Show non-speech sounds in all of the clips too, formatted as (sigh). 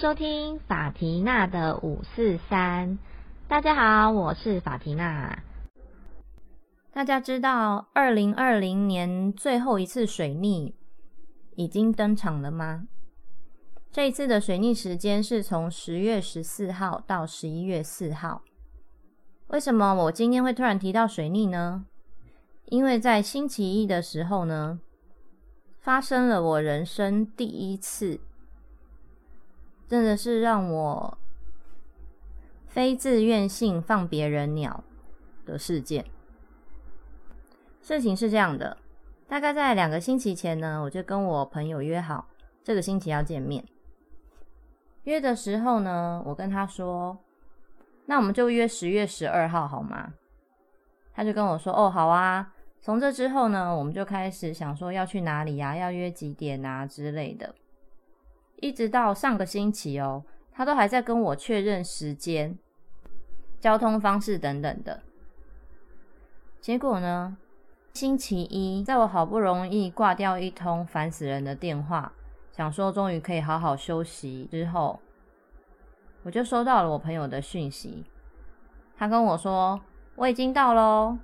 收听法缇娜的五四三。大家好，我是法缇娜。大家知道二零二零年最后一次水逆已经登场了吗？这一次的水逆时间是从十月十四号到十一月四号。为什么我今天会突然提到水逆呢？因为在星期一的时候呢，发生了我人生第一次。真的是让我非自愿性放别人鸟的事件。事情是这样的，大概在两个星期前呢，我就跟我朋友约好这个星期要见面。约的时候呢，我跟他说：“那我们就约十月十二号好吗？”他就跟我说：“哦，好啊。”从这之后呢，我们就开始想说要去哪里呀，要约几点啊之类的。一直到上个星期哦，他都还在跟我确认时间、交通方式等等的。结果呢，星期一，在我好不容易挂掉一通烦死人的电话，想说终于可以好好休息之后，我就收到了我朋友的讯息。他跟我说我已经到喽，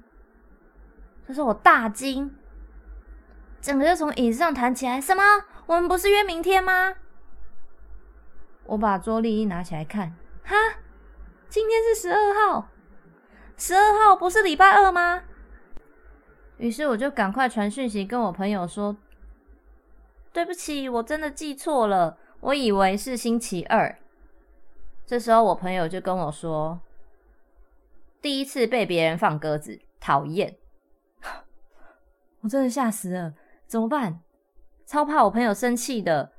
这是我大惊，整个就从椅子上弹起来。什么？我们不是约明天吗？我把桌历一拿起来看，哈，今天是十二号，十二号不是礼拜二吗？于是我就赶快传讯息跟我朋友说：“对不起，我真的记错了，我以为是星期二。”这时候我朋友就跟我说：“第一次被别人放鸽子，讨厌！” (laughs) 我真的吓死了，怎么办？超怕我朋友生气的。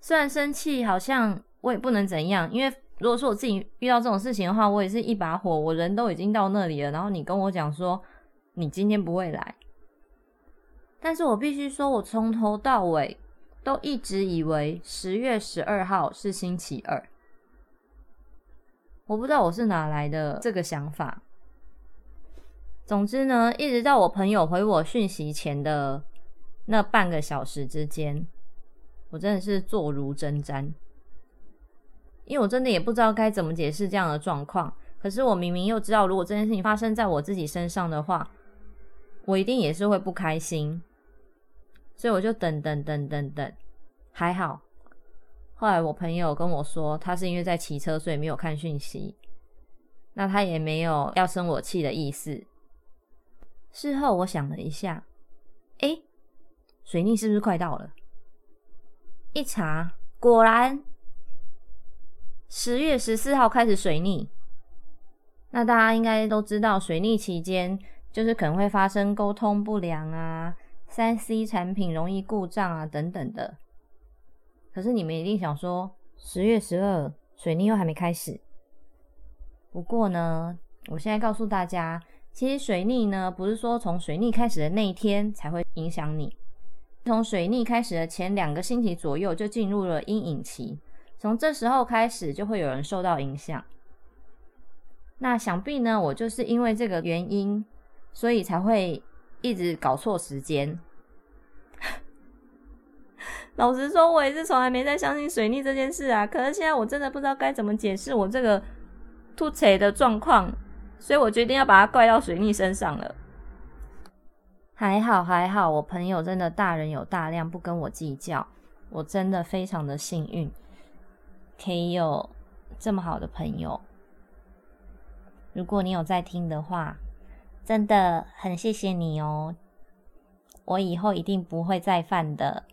虽然生气，好像我也不能怎样，因为如果说我自己遇到这种事情的话，我也是一把火，我人都已经到那里了，然后你跟我讲说你今天不会来，但是我必须说，我从头到尾都一直以为十月十二号是星期二，我不知道我是哪来的这个想法。总之呢，一直到我朋友回我讯息前的那半个小时之间。我真的是坐如针毡，因为我真的也不知道该怎么解释这样的状况。可是我明明又知道，如果这件事情发生在我自己身上的话，我一定也是会不开心。所以我就等等等等等，还好。后来我朋友跟我说，他是因为在骑车，所以没有看讯息。那他也没有要生我气的意思。事后我想了一下，哎，水逆是不是快到了？一查，果然十月十四号开始水逆。那大家应该都知道，水逆期间就是可能会发生沟通不良啊、三 C 产品容易故障啊等等的。可是你们一定想说，十月十二水逆又还没开始。不过呢，我现在告诉大家，其实水逆呢，不是说从水逆开始的那一天才会影响你。从水逆开始的前两个星期左右，就进入了阴影期。从这时候开始，就会有人受到影响。那想必呢，我就是因为这个原因，所以才会一直搞错时间。(laughs) 老实说，我也是从来没再相信水逆这件事啊。可是现在我真的不知道该怎么解释我这个突锤的状况，所以我决定要把它怪到水逆身上了。还好还好，我朋友真的大人有大量，不跟我计较。我真的非常的幸运，可以有这么好的朋友。如果你有在听的话，真的很谢谢你哦。我以后一定不会再犯的。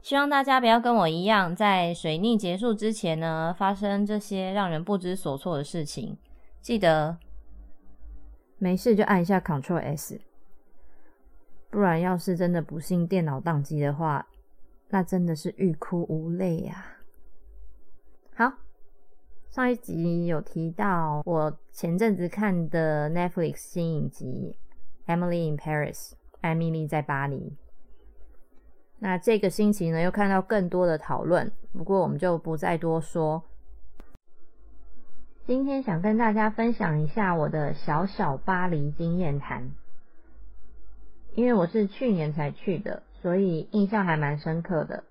希望大家不要跟我一样，在水逆结束之前呢，发生这些让人不知所措的事情。记得没事就按一下 Ctrl S。不然，要是真的不幸电脑宕机的话，那真的是欲哭无泪呀。好，上一集有提到我前阵子看的 Netflix 新影集《Emily in Paris》，艾米丽在巴黎。那这个星期呢，又看到更多的讨论，不过我们就不再多说。今天想跟大家分享一下我的小小巴黎经验谈。因为我是去年才去的，所以印象还蛮深刻的。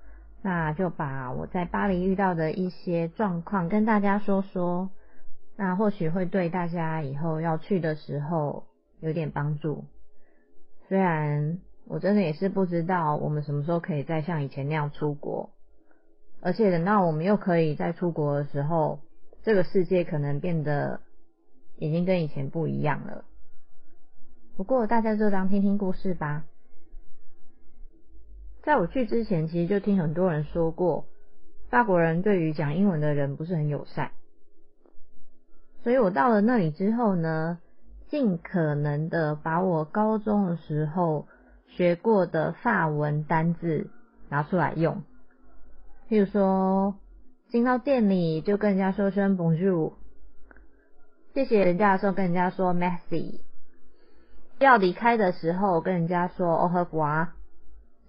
那就把我在巴黎遇到的一些状况跟大家说说，那或许会对大家以后要去的时候有点帮助。虽然我真的也是不知道我们什么时候可以再像以前那样出国，而且等到我们又可以再出国的时候，这个世界可能变得已经跟以前不一样了。不过大家就当听听故事吧。在我去之前，其实就听很多人说过，法国人对于讲英文的人不是很友善。所以我到了那里之后呢，尽可能的把我高中的时候学过的法文单字拿出来用。譬如说，进到店里就跟人家说声 Bonjour，谢谢人家的时候跟人家说 Merci。要离开的时候，跟人家说 “au revoir”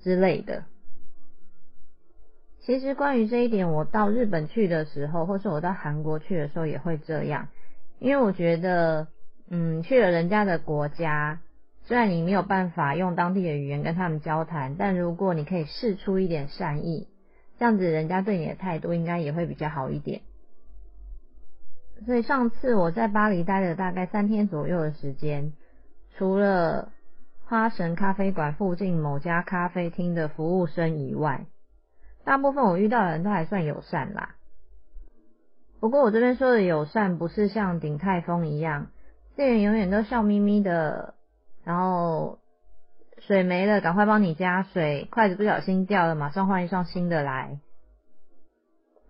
之类的。其实关于这一点，我到日本去的时候，或是我到韩国去的时候，也会这样。因为我觉得，嗯，去了人家的国家，虽然你没有办法用当地的语言跟他们交谈，但如果你可以试出一点善意，这样子人家对你的态度应该也会比较好一点。所以上次我在巴黎待了大概三天左右的时间。除了花神咖啡馆附近某家咖啡厅的服务生以外，大部分我遇到的人都还算友善啦。不过我这边说的友善，不是像鼎泰丰一样，店员永远都笑眯眯的，然后水没了赶快帮你加水，筷子不小心掉了马上换一双新的来，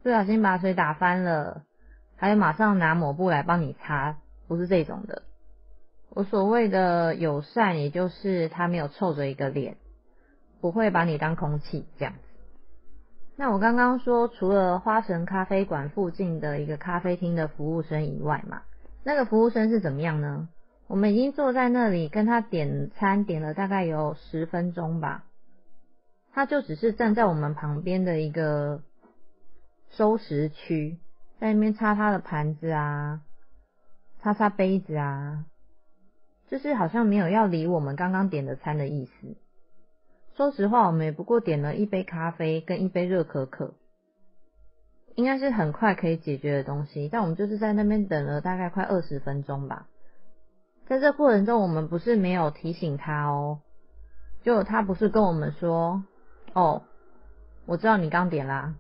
不小心把水打翻了，还有马上拿抹布来帮你擦，不是这种的。我所谓的友善，也就是他没有臭着一个脸，不会把你当空气这样子。那我刚刚说，除了花神咖啡馆附近的一个咖啡厅的服务生以外嘛，那个服务生是怎么样呢？我们已经坐在那里跟他点餐，点了大概有十分钟吧，他就只是站在我们旁边的一个收拾区，在那边擦他的盘子啊，擦擦杯子啊。就是好像没有要理我们刚刚点的餐的意思。说实话，我们也不过点了一杯咖啡跟一杯热可可，应该是很快可以解决的东西。但我们就是在那边等了大概快二十分钟吧。在这过程中，我们不是没有提醒他哦，就他不是跟我们说：“哦，我知道你刚点啦。”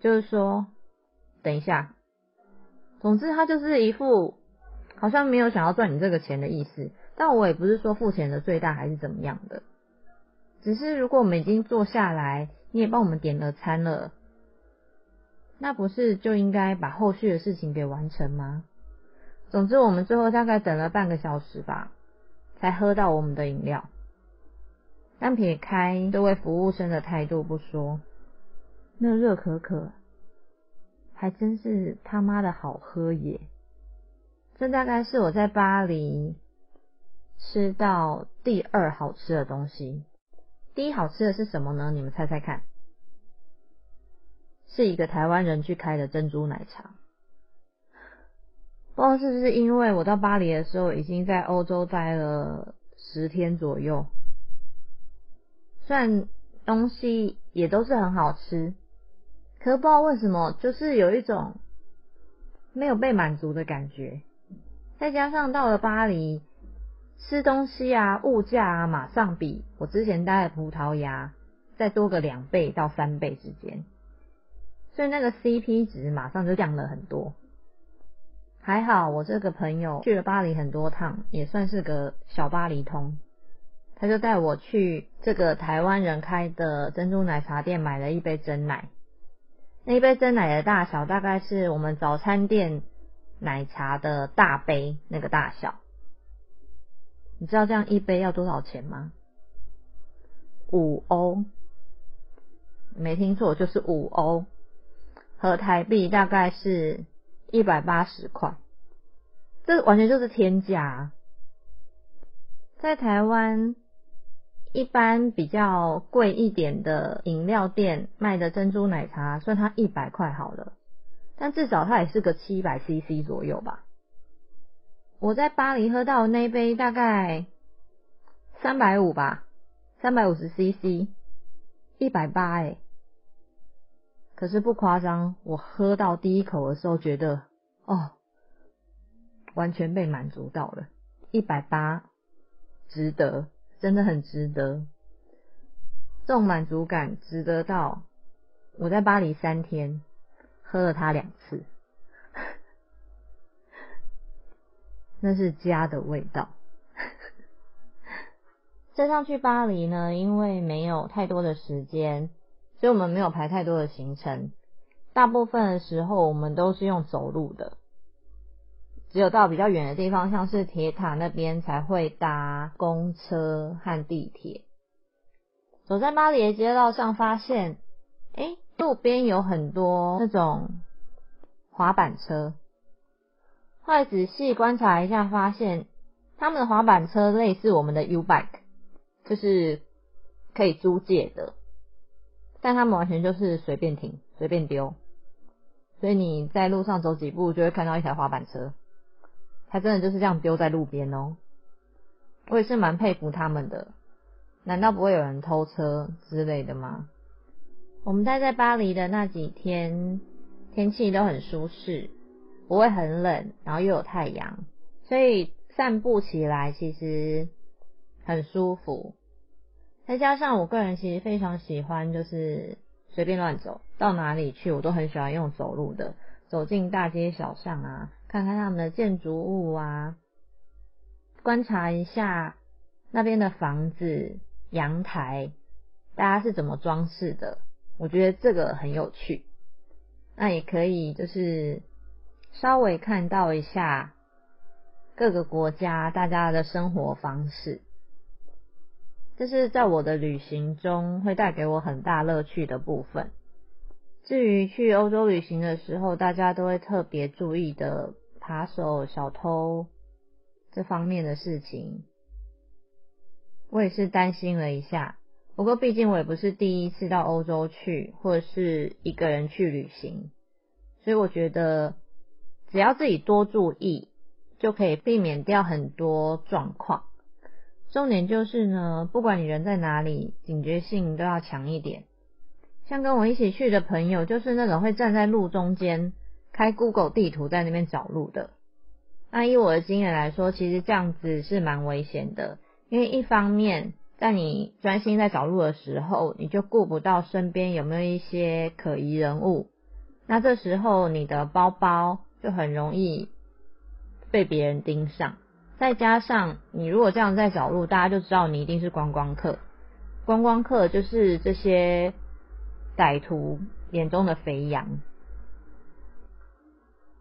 就是说，等一下。总之，他就是一副。好像没有想要赚你这个钱的意思，但我也不是说付钱的最大还是怎么样的，只是如果我们已经坐下来，你也帮我们点了餐了，那不是就应该把后续的事情给完成吗？总之，我们最后大概等了半个小时吧，才喝到我们的饮料。但撇开这位服务生的态度不说，那热可可还真是他妈的好喝耶！这大概是我在巴黎吃到第二好吃的东西。第一好吃的是什么呢？你们猜猜看？是一个台湾人去开的珍珠奶茶。不知道是不是因为我到巴黎的时候已经在欧洲待了十天左右，虽然东西也都是很好吃，可不知道为什么，就是有一种没有被满足的感觉。再加上到了巴黎，吃东西啊，物价啊，马上比我之前待的葡萄牙再多个两倍到三倍之间，所以那个 CP 值马上就降了很多。还好我这个朋友去了巴黎很多趟，也算是个小巴黎通，他就带我去这个台湾人开的珍珠奶茶店买了一杯真奶，那一杯真奶的大小大概是我们早餐店。奶茶的大杯那个大小，你知道这样一杯要多少钱吗？五欧，没听错，就是五欧，和台币大概是一百八十块，这完全就是天价。在台湾，一般比较贵一点的饮料店卖的珍珠奶茶，算它一百块好了。但至少它也是个七百 CC 左右吧。我在巴黎喝到那杯大概三百五吧，三百五十 CC，一百八哎，可是不夸张，我喝到第一口的时候，觉得哦，完全被满足到了，一百八，值得，真的很值得。这种满足感值得到我在巴黎三天喝了它两次，那是家的味道。这趟去巴黎呢，因为没有太多的时间。所以我们没有排太多的行程，大部分的时候我们都是用走路的，只有到比较远的地方，像是铁塔那边才会搭公车和地铁。走在巴黎的街道上，发现，哎，路边有很多那种滑板车。后来仔细观察一下，发现他们的滑板车类似我们的 U bike，就是可以租借的。但他们完全就是随便停、随便丢，所以你在路上走几步就会看到一台滑板车，它真的就是这样丢在路边哦。我也是蛮佩服他们的，难道不会有人偷车之类的吗？我们待在巴黎的那几天，天气都很舒适，不会很冷，然后又有太阳，所以散步起来其实很舒服。再加上我个人其实非常喜欢，就是随便乱走，到哪里去我都很喜欢用走路的，走进大街小巷啊，看看他们的建筑物啊，观察一下那边的房子、阳台，大家是怎么装饰的，我觉得这个很有趣。那也可以就是稍微看到一下各个国家大家的生活方式。这是在我的旅行中会带给我很大乐趣的部分。至于去欧洲旅行的时候，大家都会特别注意的扒手、小偷这方面的事情，我也是担心了一下。不过毕竟我也不是第一次到欧洲去，或者是一个人去旅行，所以我觉得只要自己多注意，就可以避免掉很多状况。重点就是呢，不管你人在哪里，警觉性都要强一点。像跟我一起去的朋友，就是那种会站在路中间，开 Google 地图在那边找路的。那以我的经验来说，其实这样子是蛮危险的，因为一方面在你专心在找路的时候，你就顾不到身边有没有一些可疑人物，那这时候你的包包就很容易被别人盯上。再加上你如果这样在找路，大家就知道你一定是观光客。观光客就是这些歹徒眼中的肥羊。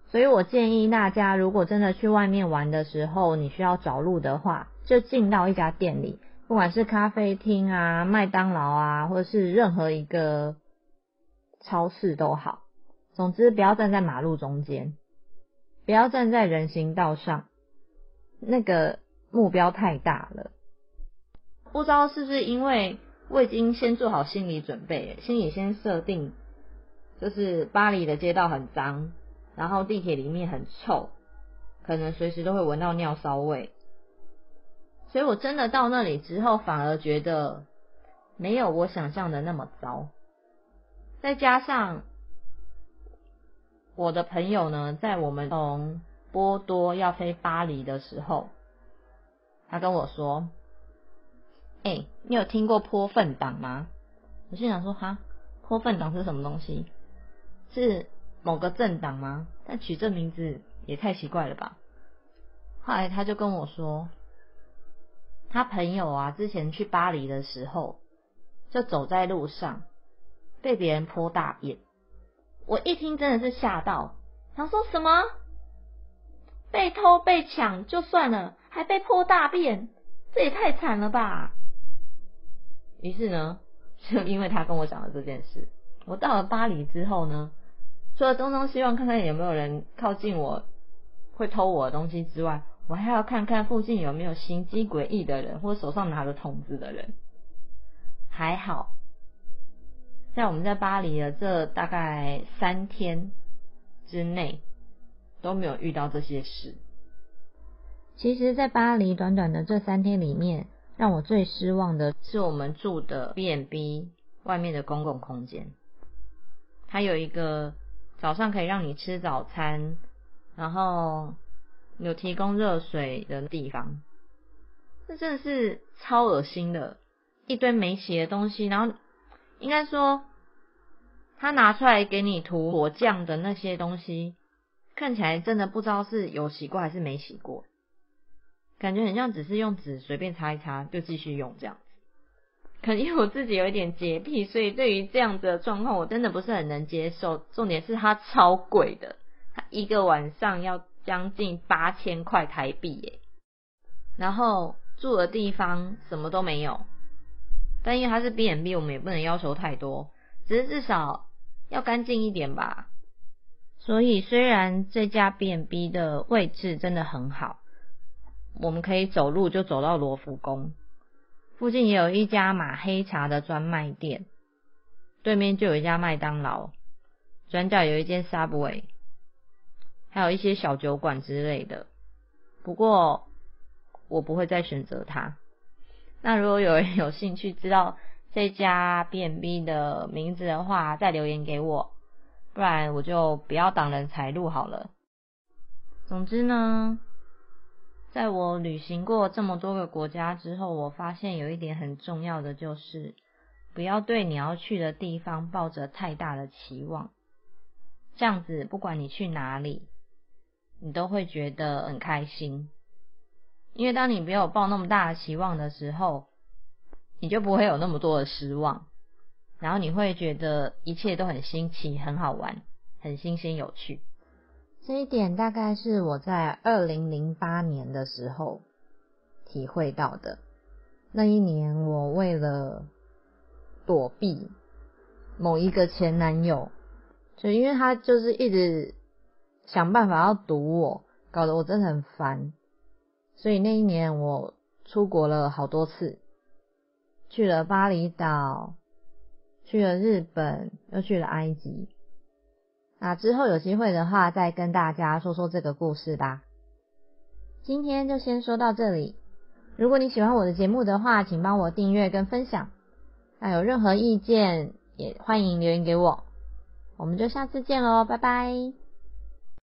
所以我建议大家，如果真的去外面玩的时候，你需要找路的话，就进到一家店里，不管是咖啡厅啊、麦当劳啊，或者是任何一个超市都好。总之，不要站在马路中间，不要站在人行道上。那个目标太大了，不知道是不是因为我已经先做好心理准备，心里先设定，就是巴黎的街道很脏，然后地铁里面很臭，可能随时都会闻到尿骚味，所以我真的到那里之后，反而觉得没有我想象的那么糟。再加上我的朋友呢，在我们从波多要飞巴黎的时候，他跟我说：“哎，你有听过泼粪党吗？”我心想说：“哈，泼粪党是什么东西？是某个政党吗？但取这名字也太奇怪了吧。”后来他就跟我说，他朋友啊，之前去巴黎的时候，就走在路上被别人泼大便。我一听真的是吓到，想说什么？被偷被抢就算了，还被泼大便，这也太惨了吧！于是呢，就因为他跟我讲了这件事，我到了巴黎之后呢，除了东张西望看看有没有人靠近我会偷我的东西之外，我还要看看附近有没有行迹诡异的人或手上拿着桶子的人。还好，在我们在巴黎的这大概三天之内。都没有遇到这些事。其实，在巴黎短短的这三天里面，让我最失望的是我们住的 B&B 外面的公共空间，它有一个早上可以让你吃早餐，然后有提供热水的地方。这真的是超恶心的，一堆没洗的东西，然后应该说他拿出来给你涂果酱的那些东西，看起来真的不知道是有洗过还是没洗过，感觉很像只是用纸随便擦一擦就继续用这样子。可能因为我自己有一点洁癖，所以对于这样的状况我真的不是很能接受。重点是它超贵的，它一个晚上要将近八千块台币耶，然后。住的地方什么都没有，但因为它是 B&B，我们也不能要求太多，只是至少要干净一点吧。所以虽然这家 B&B 的位置真的很好，我们可以走路就走到罗浮宫，附近也有一家马黑茶的专卖店，对面就有一家麦当劳，转角有一间 Subway，还有一些小酒馆之类的。不过。我不会再选择它。那如果有人有兴趣知道这家 B&B 的名字的话，再留言给我，不然我就不要挡人财路好了。总之呢，在我旅行过这么多个国家之后，我发现有一点很重要的就是，不要对你要去的地方抱着太大的期望，这样子不管你去哪里，你都会觉得很开心。因为当你没有抱那么大的期望的时候，你就不会有那么多的失望，然后你会觉得一切都很新奇、很好玩、很新鲜有趣。这一点大概是我在二零零八年的时候体会到的。那一年，我为了躲避某一个前男友，就因为他就是一直想办法要堵我，搞得我真的很烦。所以那一年我出国了好多次，去了巴厘岛，去了日本，又去了埃及。那之后有机会的话，再跟大家说说这个故事吧。今天就先说到这里。如果你喜欢我的节目的话，请帮我订阅跟分享。那有任何意见，也欢迎留言给我。我们就下次见喽，拜拜。